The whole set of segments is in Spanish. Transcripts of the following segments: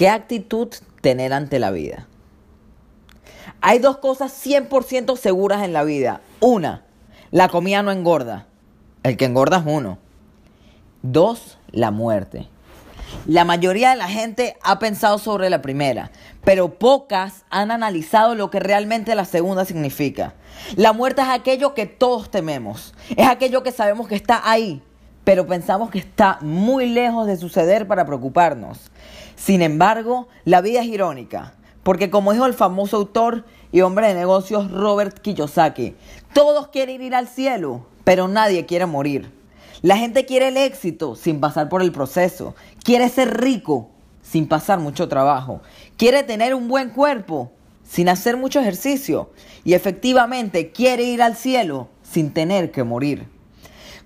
¿Qué actitud tener ante la vida? Hay dos cosas 100% seguras en la vida. Una, la comida no engorda. El que engorda es uno. Dos, la muerte. La mayoría de la gente ha pensado sobre la primera, pero pocas han analizado lo que realmente la segunda significa. La muerte es aquello que todos tememos, es aquello que sabemos que está ahí, pero pensamos que está muy lejos de suceder para preocuparnos. Sin embargo, la vida es irónica, porque como dijo el famoso autor y hombre de negocios Robert Kiyosaki, todos quieren ir al cielo, pero nadie quiere morir. La gente quiere el éxito sin pasar por el proceso, quiere ser rico sin pasar mucho trabajo, quiere tener un buen cuerpo sin hacer mucho ejercicio y efectivamente quiere ir al cielo sin tener que morir.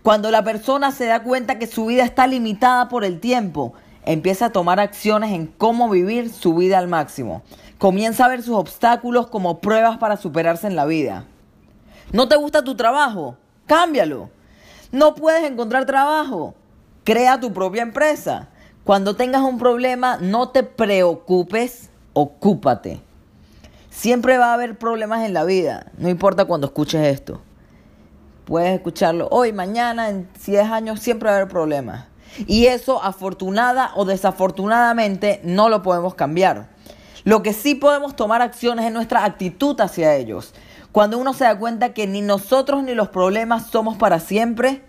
Cuando la persona se da cuenta que su vida está limitada por el tiempo, empieza a tomar acciones en cómo vivir su vida al máximo. Comienza a ver sus obstáculos como pruebas para superarse en la vida. ¿No te gusta tu trabajo? Cámbialo. ¿No puedes encontrar trabajo? Crea tu propia empresa. Cuando tengas un problema, no te preocupes, ocúpate. Siempre va a haber problemas en la vida, no importa cuando escuches esto. Puedes escucharlo hoy, mañana, en 10 años, siempre va a haber problemas. Y eso, afortunada o desafortunadamente, no lo podemos cambiar. Lo que sí podemos tomar acciones es nuestra actitud hacia ellos. Cuando uno se da cuenta que ni nosotros ni los problemas somos para siempre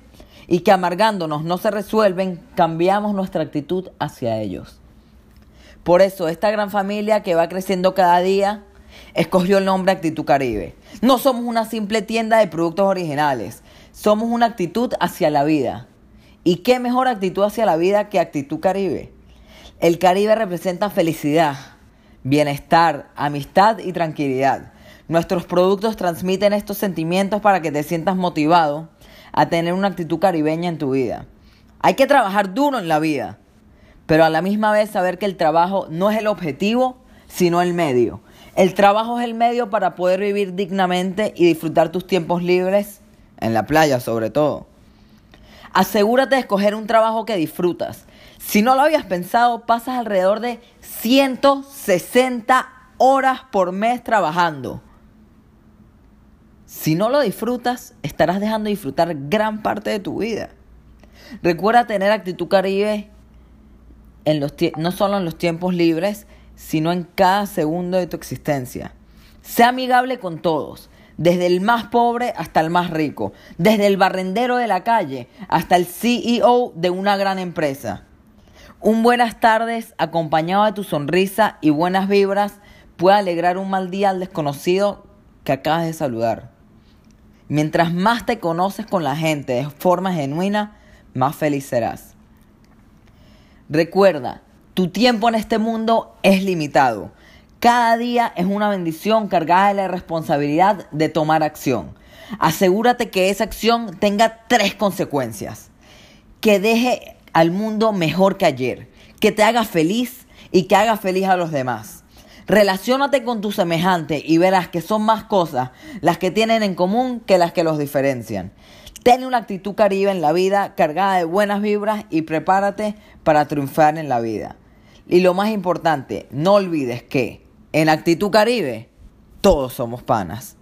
y que amargándonos no se resuelven, cambiamos nuestra actitud hacia ellos. Por eso, esta gran familia que va creciendo cada día escogió el nombre Actitud Caribe. No somos una simple tienda de productos originales, somos una actitud hacia la vida. ¿Y qué mejor actitud hacia la vida que Actitud Caribe? El Caribe representa felicidad, bienestar, amistad y tranquilidad. Nuestros productos transmiten estos sentimientos para que te sientas motivado a tener una actitud caribeña en tu vida. Hay que trabajar duro en la vida, pero a la misma vez saber que el trabajo no es el objetivo, sino el medio. El trabajo es el medio para poder vivir dignamente y disfrutar tus tiempos libres, en la playa sobre todo. Asegúrate de escoger un trabajo que disfrutas. Si no lo habías pensado, pasas alrededor de 160 horas por mes trabajando. Si no lo disfrutas, estarás dejando de disfrutar gran parte de tu vida. Recuerda tener actitud caribe en los no solo en los tiempos libres, sino en cada segundo de tu existencia. Sé amigable con todos desde el más pobre hasta el más rico, desde el barrendero de la calle hasta el CEO de una gran empresa. Un buenas tardes acompañado de tu sonrisa y buenas vibras puede alegrar un mal día al desconocido que acabas de saludar. Mientras más te conoces con la gente de forma genuina, más feliz serás. Recuerda, tu tiempo en este mundo es limitado. Cada día es una bendición cargada de la responsabilidad de tomar acción. Asegúrate que esa acción tenga tres consecuencias. Que deje al mundo mejor que ayer, que te haga feliz y que haga feliz a los demás. Relaciónate con tu semejante y verás que son más cosas las que tienen en común que las que los diferencian. Ten una actitud caribe en la vida cargada de buenas vibras y prepárate para triunfar en la vida. Y lo más importante, no olvides que en Actitud Caribe, todos somos panas.